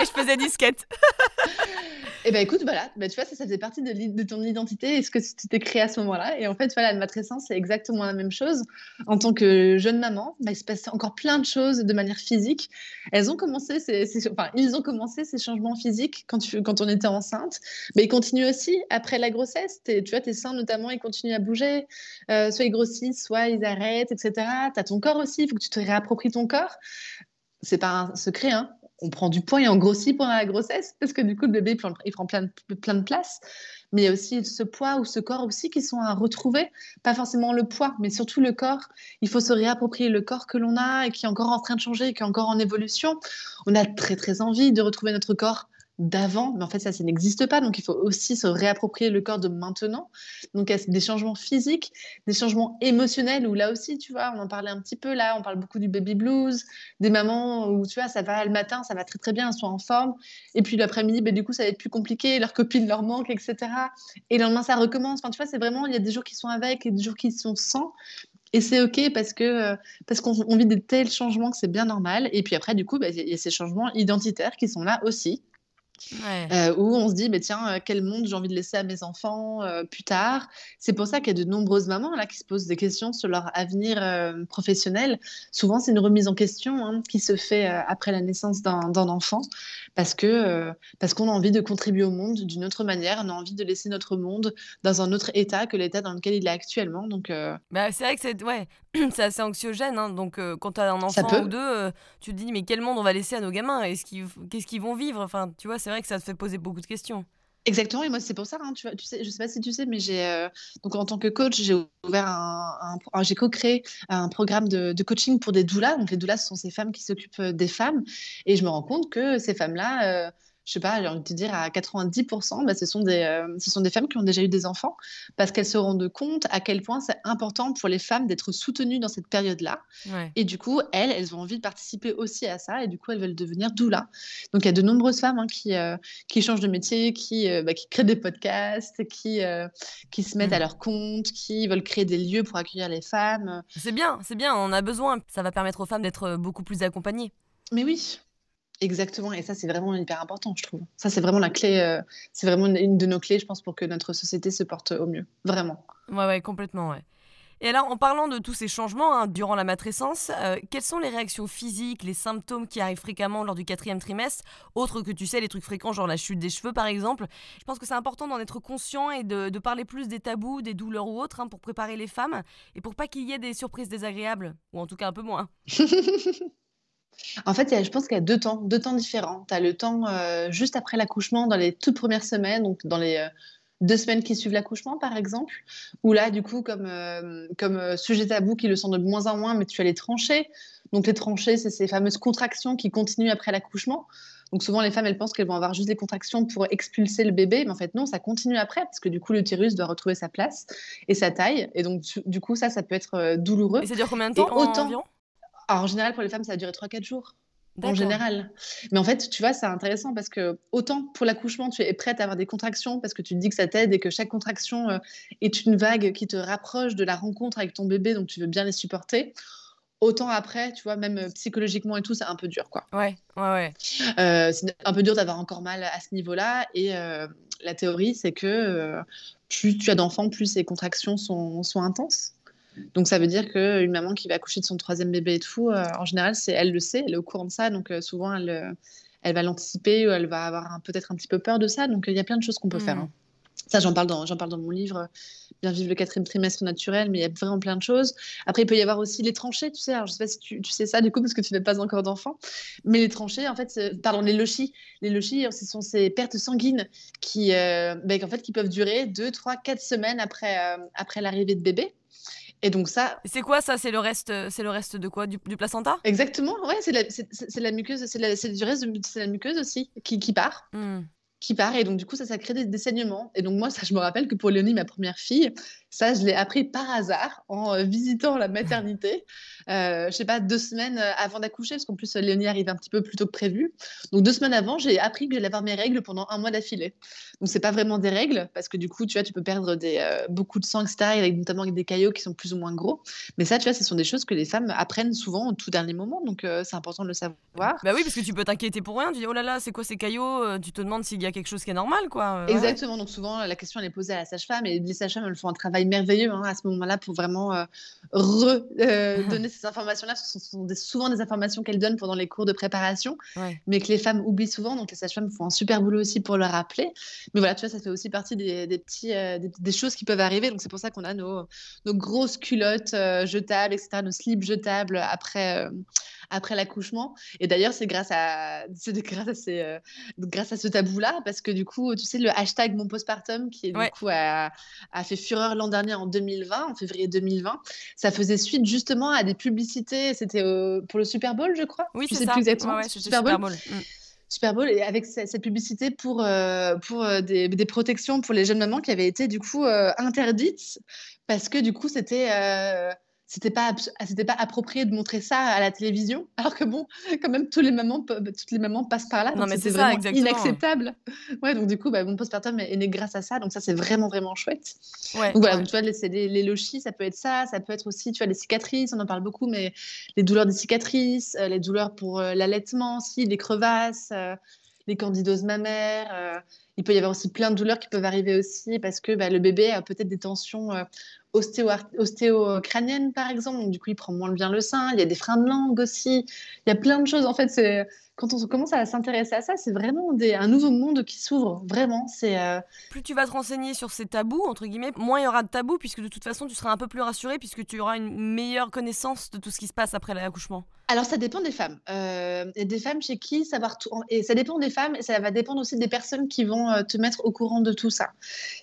et je faisais disquette. [laughs] Et ben écoute, voilà, bah, tu vois, ça, ça faisait partie de, ton identité et ce que tu t'es créé à ce moment-là. Et en fait, voilà, la matrescence, c'est exactement la même chose. En tant que jeune maman, bah, il se passe encore plein de choses de manière physique. Elles ont commencé, ces, enfin, ils ont commencé ces changements physiques quand, tu, quand on était enceinte, mais ils continuent aussi après la grossesse. tu vois, tes seins notamment, ils continuent à bouger. Euh, soit ils grossissent, soit ils arrêtent, etc. Tu as ton corps aussi, il faut que tu te réappropries ton corps. C'est pas un secret, hein on prend du poids et on grossit pendant la grossesse parce que du coup, le bébé, il prend plein de, plein de place. Mais il y a aussi ce poids ou ce corps aussi qui sont à retrouver. Pas forcément le poids, mais surtout le corps. Il faut se réapproprier le corps que l'on a et qui est encore en train de changer, qui est encore en évolution. On a très, très envie de retrouver notre corps d'avant, mais en fait ça, ça n'existe pas. Donc il faut aussi se réapproprier le corps de maintenant. Donc il y a des changements physiques, des changements émotionnels où là aussi, tu vois, on en parlait un petit peu là, on parle beaucoup du baby blues, des mamans où tu vois, ça va le matin, ça va très très bien, elles sont en forme, et puis l'après-midi, ben, du coup ça va être plus compliqué, leurs copines leur manquent, etc. Et le lendemain ça recommence. Enfin tu vois, c'est vraiment, il y a des jours qui sont avec et des jours qui sont sans. Et c'est OK parce que euh, parce qu'on vit de tels changements que c'est bien normal. Et puis après, du coup, ben, il y a ces changements identitaires qui sont là aussi. Euh, où on se dit, mais tiens, euh, quel monde j'ai envie de laisser à mes enfants euh, plus tard. C'est pour ça qu'il y a de nombreuses mamans là qui se posent des questions sur leur avenir professionnel. Souvent, c'est une remise en question hein, qui se fait après la naissance d'un enfant, parce que parce qu'on a envie de contribuer au monde d'une autre manière. On a envie de laisser notre monde dans un autre état que l'état dans lequel il est actuellement. Donc, bah, c'est vrai que c'est ouais, [clears throat] c'est assez anxiogène. Hein. donc, quand tu as un enfant ou deux, tu te dis, mais quel monde on va laisser à nos gamins? Qu'est-ce qu'ils vont vivre? Enfin, tu vois, c'est vrai que ça te fait poser beaucoup de questions. Exactement, et moi c'est pour ça, hein, tu, vois, sais, je sais pas si tu sais, mais j'ai euh, donc en tant que coach, j'ai ouvert un, j'ai co-créé un programme de, coaching pour des doulas. Donc les doulas, ce sont ces femmes qui s'occupent euh, des femmes, et je me rends compte que ces femmes-là, euh, je sais pas, j'ai envie de te dire à 90%, bah, ce, sont des, euh, ce sont des femmes qui ont déjà eu des enfants parce qu'elles se rendent compte à quel point c'est important pour les femmes d'être soutenues dans cette période-là. Et du coup, elles, elles ont envie de participer aussi à ça et du coup, elles veulent devenir doula. Donc, il y a de nombreuses femmes hein, qui, euh, qui changent de métier, qui, euh, bah, qui créent des podcasts, qui, qui se mettent à mmh. leur compte, qui veulent créer des lieux pour accueillir les femmes. C'est bien, c'est bien, on a besoin. Ça va permettre aux femmes d'être beaucoup plus accompagnées. Mais oui, Exactement, et ça c'est vraiment hyper important, je trouve. Ça c'est vraiment la clé, euh, c'est vraiment une, de nos clés, je pense, pour que notre société se porte au mieux, vraiment. Ouais, ouais, complètement, ouais. Et alors, en parlant de tous ces changements hein, durant la matrescence, euh, quelles sont les réactions physiques, les symptômes qui arrivent fréquemment lors du quatrième trimestre, autres que tu sais, les trucs fréquents, genre la chute des cheveux par exemple? Je pense que c'est important d'en être conscient et de, parler plus des tabous, des douleurs ou autres, hein, pour préparer les femmes, et pour pas qu'il y ait des surprises désagréables, ou en tout cas un peu moins. [laughs] En fait, je pense qu'il y a deux temps, deux temps différents. Tu as le temps euh, juste après l'accouchement, dans les toutes premières semaines, donc dans les euh, deux semaines qui suivent l'accouchement, par exemple, où là, du coup, comme, euh, comme sujet tabou qui le sont de moins en moins, mais tu as les trancher. Donc les tranchées, c'est ces fameuses contractions qui continuent après l'accouchement. Donc souvent, les femmes, elles pensent qu'elles vont avoir juste des contractions pour expulser le bébé, mais en fait non, ça continue après, parce que du coup, l'utérus doit retrouver sa place et sa taille. Et donc, du coup, ça, ça peut être euh, douloureux. Et ça dure combien de temps autant... Alors, en général, pour les femmes, ça a duré 3-4 jours en général. Mais en fait, tu vois, c'est intéressant parce que autant pour l'accouchement, tu es prête à avoir des contractions parce que tu te dis que ça t'aide et que chaque contraction euh, est une vague qui te rapproche de la rencontre avec ton bébé, donc tu veux bien les supporter. Autant après, tu vois, même euh, psychologiquement et tout, c'est un peu dur, quoi. Ouais, ouais, ouais. Euh, c'est un peu dur d'avoir encore mal à ce niveau-là. Et la théorie, c'est que plus tu as d'enfants, plus ces contractions sont, sont intenses. Donc ça veut dire qu'une maman qui va accoucher de son troisième bébé et tout, euh, en général, c'est elle le sait, elle est au courant de ça, donc euh, souvent elle, euh, elle va l'anticiper ou elle va avoir peut-être un petit peu peur de ça. Donc il y a plein de choses qu'on peut faire. Hein. Ça, j'en parle, dans, j'en parle dans mon livre, Bien vivre le quatrième trimestre naturel, mais il y a vraiment plein de choses. Après, il peut y avoir aussi les tranchées, tu sais. Alors, je sais pas si tu, tu sais ça, du coup, parce que tu n'as pas encore d'enfant. Mais les tranchées, en fait, pardon, les lochis. Les lochis, ce sont ces pertes sanguines qui, ben, en fait, qui peuvent durer 2, 3, 4 semaines après, après l'arrivée de bébé. Et donc ça. C'est quoi ça C'est le reste, c'est le reste de quoi? Du, placenta? Exactement. Ouais, c'est la, la, muqueuse, c'est du reste de la muqueuse aussi qui, qui part. Mmh qui part. Et donc, du coup, ça, ça crée des, saignements. Et donc, moi, ça, je me rappelle que pour Léonie, ma première fille, ça, je l'ai appris par hasard en euh, visitant la maternité. Euh, je sais pas, deux semaines euh, avant d'accoucher, parce qu'en plus, Léonie arrive un petit peu plus tôt que prévu. Donc, deux semaines avant, j'ai appris que j'allais avoir mes règles pendant un mois d'affilée. Donc, c'est pas vraiment des règles, parce que du coup, tu vois, tu peux perdre des, euh, beaucoup de sang, etc., avec, notamment avec des caillots qui sont plus ou moins gros. Mais ça, tu vois, ce sont des choses que les femmes apprennent souvent au tout dernier moment. Donc, c'est important de le savoir. Bah oui, parce que tu peux t'inquiéter pour rien. Tu dis, oh là là, c'est quoi ces caillots Tu te demandes s'il y a quelque chose qui est normal, quoi. Exactement. Donc souvent, la question elle est posée à la sage-femme et les sages-femmes elles font un travail merveilleux hein, à ce moment-là pour vraiment euh, redonner ces informations-là. Ce sont souvent des informations qu'elles donnent pendant les cours de préparation, mais que les femmes oublient souvent. Donc les sages-femmes font un super boulot aussi pour le rappeler. Mais voilà, tu vois, ça fait aussi partie des, petits, euh, des, choses qui peuvent arriver. Donc c'est pour ça qu'on a nos, nos grosses culottes jetables, etc., nos slips jetables après après l'accouchement. Et d'ailleurs, c'est grâce à, grâce à, euh, grâce à ce tabou-là, parce que du coup, tu sais, le hashtag mon postpartum, qui du coup a, fait fureur l'an dernier en 2020, en février 2020, ça faisait suite justement à des publicités. C'était pour le Super Bowl, je crois. Oui, c'est ça. Plus exactement. Super Bowl. Mm. Super Bowl et avec cette publicité pour, euh, pour euh, des, des, protections pour les jeunes mamans qui avaient été du coup interdites parce que du coup c'était c'était pas c'était pas approprié de montrer ça à la télévision [laughs] alors que bon quand même toutes les mamans toutes les mamans passent par là non mais c'est vraiment inacceptable. Ouais donc du coup bah, mon postpartum est, né grâce à ça donc ça c'est vraiment vraiment chouette. Donc voilà donc, tu vois les, les, les, lochis ça peut être ça ça peut être aussi tu vois les cicatrices on en parle beaucoup mais les douleurs des cicatrices euh, les douleurs pour euh, l'allaitement aussi les crevasses euh, les candidoses mammaires il peut y avoir aussi plein de douleurs qui peuvent arriver aussi parce que bah, le bébé a peut-être des tensions ostéo-crânienne, par exemple. Donc, du coup, il prend moins bien le sein. Il y a des freins de langue aussi. Il y a plein de choses. En fait, c'est quand on commence à s'intéresser à ça, c'est vraiment des, un nouveau monde qui s'ouvre. Vraiment, c'est. Euh, plus tu vas te renseigner sur ces tabous entre guillemets, moins il y aura de tabous puisque de toute façon, tu seras un peu plus rassuré puisque tu auras une meilleure connaissance de tout ce qui se passe après l'accouchement. Alors, ça dépend des femmes. Euh, a des femmes chez qui savoir tout. Et ça dépend des femmes et ça va dépendre aussi des personnes qui vont euh, te mettre au courant de tout ça.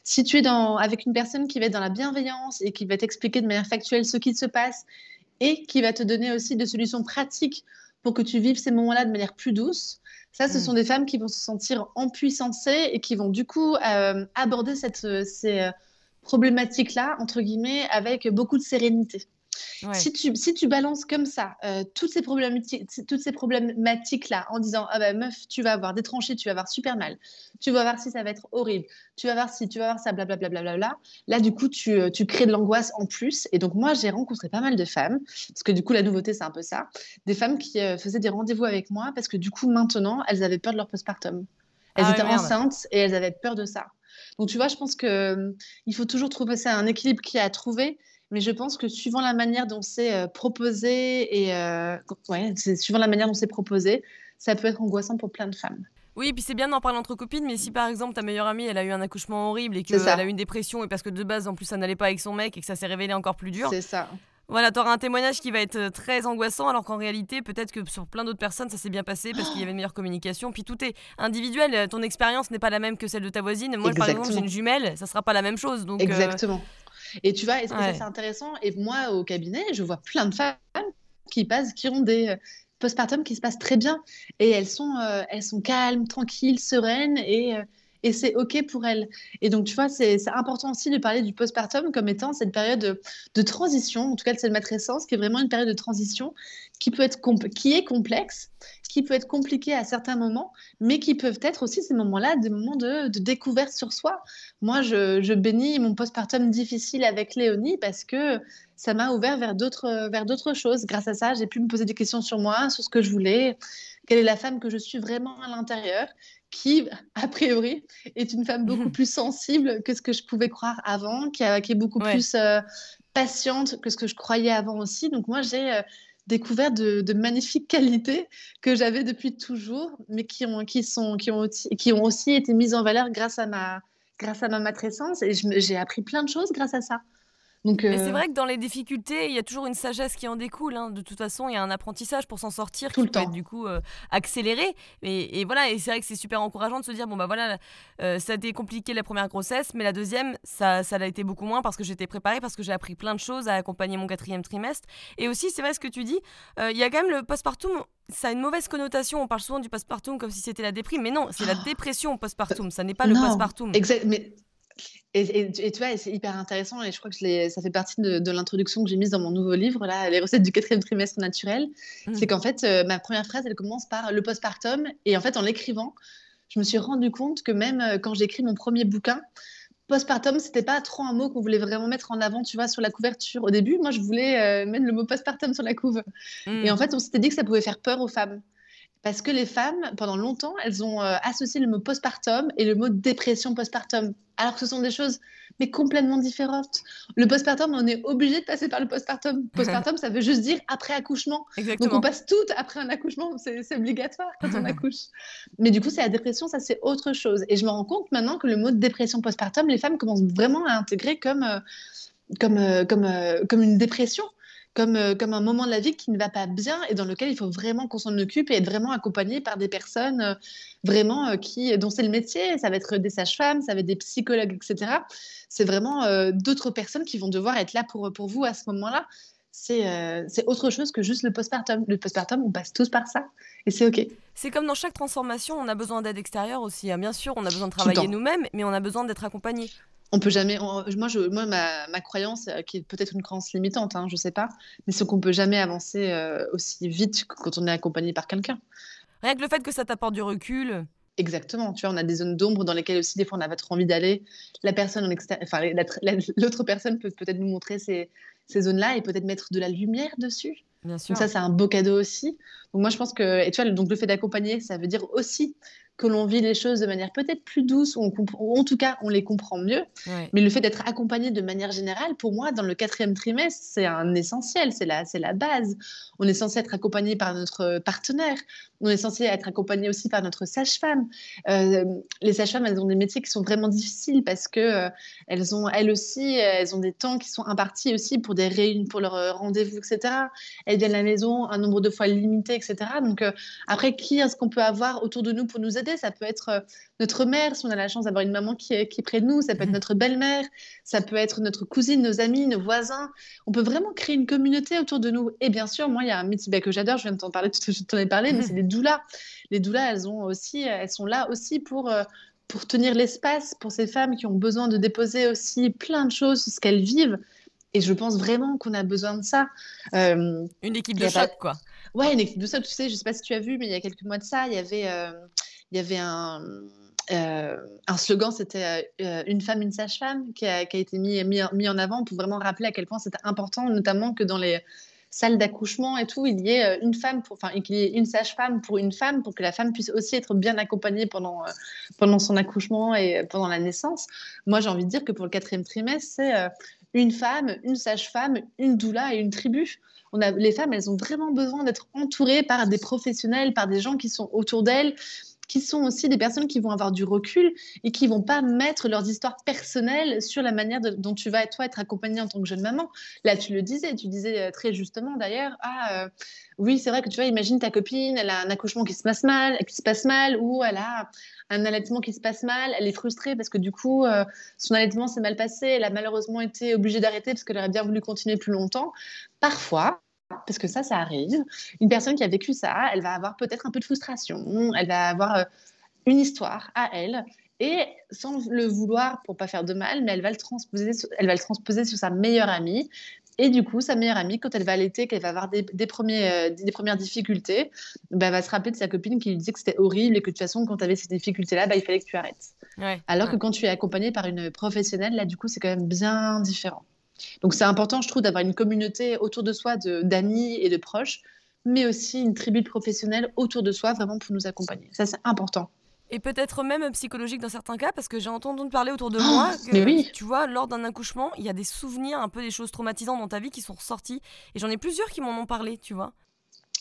Si tu es dans, avec une personne qui va être dans la bienveillance et qui va t'expliquer de manière factuelle ce qui se passe et qui va te donner aussi des solutions pratiques pour que tu vives ces moments-là de manière plus douce. Ça, ce mm. sont des femmes qui vont se sentir empuissancées et qui vont du coup euh, aborder cette, ces euh, problématiques-là, entre guillemets, avec beaucoup de sérénité. Si, tu, si tu balances comme ça euh, toutes ces toutes ces problématiques là en disant ah bah meuf tu vas avoir des tranchées, tu vas avoir super mal, tu vas voir si ça va être horrible, tu vas voir si tu vas voir ça blablabla bla, bla, bla, là du coup tu, euh, tu crées de l'angoisse en plus. Et donc moi j'ai rencontré pas mal de femmes parce que du coup la nouveauté c'est un peu ça, des femmes qui euh, faisaient des rendez-vous avec moi parce que du coup maintenant elles avaient peur de leur postpartum, elles ah étaient enceintes et elles avaient peur de ça. Donc tu vois je pense que il faut toujours trouver ça un équilibre qui est à trouver mais je pense que suivant la manière dont c'est euh, proposé et euh, ouais, suivant la manière dont c'est proposé, ça peut être angoissant pour plein de femmes. Oui, puis c'est bien d'en parler entre copines, mais si par exemple ta meilleure amie elle a eu un accouchement horrible et qu'elle a eu une dépression et parce que de base en plus ça n'allait pas avec son mec et que ça s'est révélé encore plus dur. C'est ça. Voilà, tu auras un témoignage qui va être euh, très angoissant, alors qu'en réalité, peut-être que sur plein d'autres personnes, ça s'est bien passé parce qu'il y avait une meilleure communication. Puis tout est individuel. Ton expérience n'est pas la même que celle de ta voisine. Moi, par exemple, j'ai une jumelle, ça sera pas la même chose. Donc, Exactement. Et tu vois, ça c'est intéressant? Et moi, au cabinet, je vois plein de femmes qui passent, qui ont des postpartum qui se passent très bien et elles sont, elles sont calmes, tranquilles, sereines et et c'est OK pour elle. Et donc, tu vois, c'est important aussi de parler du postpartum comme étant cette période de, transition, en tout cas de cette matrescence, qui est vraiment une période de transition qui, peut être qui est complexe, qui peut être compliquée à certains moments, mais qui peuvent être aussi ces moments-là des moments de, découverte sur soi. Moi, je, je bénis mon postpartum difficile avec Léonie parce que ça m'a ouvert vers d'autres vers d'autres choses. Grâce à ça, j'ai pu me poser des questions sur moi, sur ce que je voulais, quelle est la femme que je suis vraiment à l'intérieur, qui, a priori, est une femme beaucoup plus sensible que ce que je pouvais croire avant, qui, est beaucoup plus euh, patiente que ce que je croyais avant aussi. Donc moi, j'ai euh, découvert de, magnifiques [laughs] qualités que j'avais depuis toujours, mais qui ont, qui, sont, qui, ont aussi, qui ont aussi été mises en valeur grâce à ma, grâce à ma matrescence. Et j'ai appris plein de choses grâce à ça. Donc, Mais c'est euh, vrai que dans les difficultés, il y a toujours une sagesse qui en découle. Hein. De toute façon, il y a un apprentissage pour s'en sortir Tout qui le peut être du coup euh, accéléré. Et, et, voilà, et c'est vrai que c'est super encourageant de se dire bon bah voilà, euh, ça a été compliqué la première grossesse, mais la deuxième, ça, ça l'a été beaucoup moins parce que j'étais préparée, parce que j'ai appris plein de choses à accompagner mon quatrième trimestre. Et aussi, c'est vrai ce que tu dis, il y a quand même le postpartum. Ça a une mauvaise connotation. On parle souvent du postpartum comme si c'était la déprime, mais non, c'est la ah. dépression postpartum. Ça n'est pas le postpartum. Exact. Mais et, tu vois, c'est hyper intéressant et je crois que ça fait partie de, l'introduction que j'ai mise dans mon nouveau livre, là, Les recettes du quatrième trimestre naturel. Mmh. C'est qu'en fait, euh, ma première phrase, elle commence par le postpartum. Et en fait, en l'écrivant, je me suis rendu compte que même euh, quand j'écris mon premier bouquin, postpartum, c'était pas trop un mot qu'on voulait vraiment mettre en avant, tu vois, sur la couverture. Au début, moi, je voulais euh, mettre le mot postpartum sur la couve. Mmh. Et en fait, on s'était dit que ça pouvait faire peur aux femmes. Parce que les femmes, pendant longtemps, elles ont euh, associé le mot postpartum et le mot dépression postpartum, alors que ce sont des choses mais complètement différentes. Le postpartum, on est obligé de passer par le postpartum. [laughs] Postpartum, ça veut juste dire après accouchement. Donc on passe tout après un accouchement, c'est obligatoire quand on [laughs] accouche. Mais du coup, c'est la dépression, ça c'est autre chose. Et je me rends compte maintenant que le mot dépression postpartum, les femmes commencent vraiment à intégrer comme, euh, comme, euh, comme, comme une dépression comme, euh, comme un moment de la vie qui ne va pas bien et dans lequel il faut vraiment qu'on s'en occupe et être vraiment accompagné par des personnes euh, vraiment euh, qui, dont c'est le métier. Ça va être des sages-femmes, ça va être des psychologues, etc. C'est vraiment d'autres personnes qui vont devoir être là pour, pour vous à ce moment-là. C'est c'est autre chose que juste le postpartum. Le postpartum, on passe tous par ça et c'est OK. C'est comme dans chaque transformation, on a besoin d'aide extérieure aussi. Hein. Bien sûr, on a besoin de travailler nous-mêmes, mais on a besoin d'être accompagné on peut jamais. moi, je, moi, ma, croyance, euh, qui est peut-être une croyance limitante, hein, je sais pas, mais c'est qu'on peut jamais avancer euh, aussi vite que quand on est accompagné par quelqu'un. Rien que le fait que ça t'apporte du recul. Exactement. Tu vois, on a des zones d'ombre dans lesquelles aussi des fois on n'a pas trop envie d'aller. La personne en enfin l'autre personne peut peut-être nous montrer ces, ces zones-là et peut-être mettre de la lumière dessus. Bien sûr. Donc ça, c'est un beau cadeau aussi. Donc moi, je pense que, et tu vois, donc le fait d'accompagner, ça veut dire aussi que l'on vit les choses de manière peut-être plus douce, ou, en tout cas on les comprend mieux. Mais le fait d'être accompagné de manière générale, pour moi, dans le quatrième trimestre, c'est un essentiel, c'est la, la base. On est censé être accompagné par notre partenaire, on est censé être accompagné aussi par notre sage-femme. Euh, les sages-femmes, elles ont des métiers qui sont vraiment difficiles parce que euh, elles ont, elles aussi, elles ont des temps qui sont impartis aussi pour des réunions, pour leurs euh, rendez-vous, etc. Elles viennent à la maison un nombre de fois limité, etc. Donc après, qui est-ce qu'on peut avoir autour de nous pour nous aider? Ça peut être euh, notre mère, si on a la chance d'avoir une maman qui est, qui est près de nous. Ça peut être mhm. notre belle-mère. Ça peut être notre cousine, nos amis, nos voisins. On peut vraiment créer une communauté autour de nous. Et bien sûr, moi, il y a un métier que j'adore. Je viens de t'en parler, [laughs] je t'en ai parlé, mais c'est les doulas. Les doulas, elles ont aussi, elles sont là aussi pour euh, pour tenir l'espace pour ces femmes qui ont besoin de déposer aussi plein de choses sur ce qu'elles vivent. Et je pense vraiment qu'on a besoin de ça. Euh, une équipe de choc, quoi. Ouais, une équipe de choc. Tu sais, je sais pas si tu as vu, mais il y a quelques mois de ça, il y avait il y avait un, euh, un slogan, c'était euh, une femme, une sage-femme, qui a, qui a, été mis, mis, mis, en avant pour vraiment rappeler à quel point c'était important, notamment que dans les salles d'accouchement et tout, il y ait euh, une femme, enfin, qu'il y ait une sage-femme pour une femme, pour que la femme puisse aussi être bien accompagnée pendant, pendant son accouchement et pendant la naissance. Moi, j'ai envie de dire que pour le quatrième trimestre, c'est une femme, une sage-femme, une doula et une tribu. On a, les femmes, elles ont vraiment besoin d'être entourées par des professionnels, par des gens qui sont autour d'elles, qui sont aussi des personnes qui vont avoir du recul et qui vont pas mettre leurs histoires personnelles sur la manière dont tu vas toi être accompagnée en tant que jeune maman. Là, tu le disais, tu disais euh, très justement d'ailleurs, ah euh, oui, c'est vrai que tu vois, imagine ta copine, elle a un accouchement qui se passe mal, qui se passe mal, ou elle a un allaitement qui se passe mal, elle est frustrée parce que du coup, euh, son allaitement s'est mal passé, elle a malheureusement été obligée d'arrêter parce qu'elle aurait bien voulu continuer plus longtemps. Parfois, parce que ça, ça arrive. Une personne qui a vécu ça, elle va avoir peut-être un peu de frustration, elle va avoir euh, une histoire à elle, et sans le vouloir pour pas faire de mal, mais elle va le transposer, elle va le transposer sur sa meilleure amie. Et du coup, sa meilleure amie, quand elle va allaiter, qu'elle va avoir des, premiers, euh, des premières difficultés, bah, elle va se rappeler de sa copine qui lui disait que c'était horrible et que de toute façon, quand tu avais ces difficultés-là, bah, il fallait que tu arrêtes. Alors que quand tu es accompagnée par une professionnelle, là, du coup, c'est quand même bien différent. Donc, c'est important, je trouve, d'avoir une communauté autour de soi d'amis et de proches, mais aussi une tribu de professionnels autour de soi, vraiment pour nous accompagner. Ça, c'est important. Et peut-être même psychologique dans certains cas, parce que j'ai entendu parler autour de moi que, mais oui. tu vois, lors d'un accouchement, il y a des souvenirs, un peu des choses traumatisantes dans ta vie qui sont ressorties. Et j'en ai plusieurs qui m'en ont parlé, tu vois.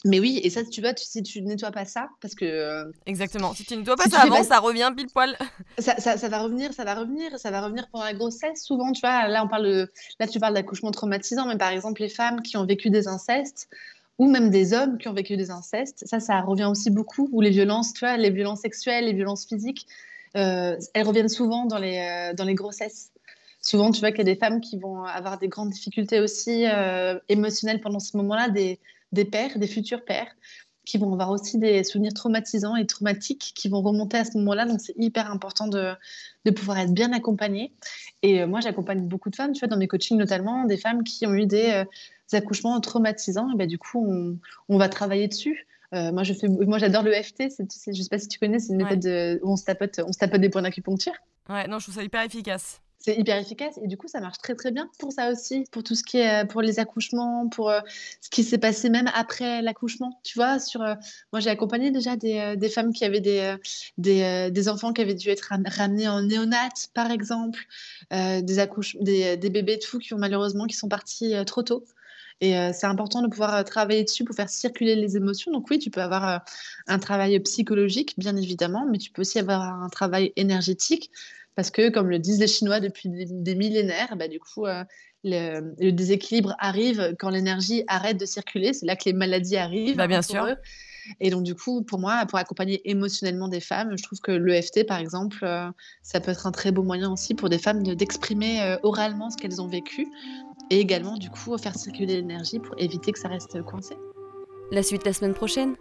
Mais oui, et ça, tu vois, tu, si tu nettoies pas ça, parce que. Euh, Exactement. Si tu nettoies pas ça avant, ça revient pile poil. [laughs] Ça, ça, ça, va revenir, ça va revenir, ça va revenir pendant la grossesse. Souvent, tu vois, là, on parle de, là, tu parles d'accouchement traumatisant, mais par exemple, les femmes qui ont vécu des incestes, ou même des hommes qui ont vécu des incestes. Ça, ça revient aussi beaucoup. Ou les violences, tu vois, les violences sexuelles, les violences physiques, euh, elles reviennent souvent dans les, euh, dans les grossesses. Souvent, tu vois qu'il y a des femmes qui vont avoir des grandes difficultés aussi euh, émotionnelles pendant ce moment-là, des, des pères, des futurs pères, qui vont avoir aussi des souvenirs traumatisants et traumatiques qui vont remonter à ce moment-là. Donc, c'est hyper important de, de, pouvoir être bien accompagné. Et moi, j'accompagne beaucoup de femmes, tu vois, dans mes coachings notamment, des femmes qui ont eu des accouchements traumatisants, et ben, du coup, on, on va travailler dessus. Euh, moi, je fais, moi, j'adore le FT. je ne sais pas si tu connais, c'est une méthode où on se tapote, on se tapote des points d'acupuncture. Ouais, non, je trouve ça hyper efficace. C'est hyper efficace et du coup, ça marche très très bien pour ça aussi, pour tout ce qui est pour les accouchements, pour euh, ce qui s'est passé même après l'accouchement. Tu vois, sur euh, moi, j'ai accompagné déjà des, des, femmes qui avaient des, des, des, enfants qui avaient dû être ramenés en néonat, par exemple, des, accouches, des, des bébés tout qui ont malheureusement qui sont partis trop tôt. Et euh, c'est important de pouvoir euh, travailler dessus pour faire circuler les émotions. Donc oui, tu peux avoir euh, un travail psychologique, bien évidemment, mais tu peux aussi avoir un travail énergétique. Parce que, comme le disent les Chinois depuis des, millénaires, bah, du coup, le, déséquilibre arrive quand l'énergie arrête de circuler. C'est là que les maladies arrivent. Bah, bien sûr. Et donc, du coup, pour moi, pour accompagner émotionnellement des femmes, je trouve que l'EFT, par exemple, ça peut être un très beau moyen aussi pour des femmes d'exprimer oralement ce qu'elles ont vécu et également, du coup, faire circuler l'énergie pour éviter que ça reste coincé. La suite la semaine prochaine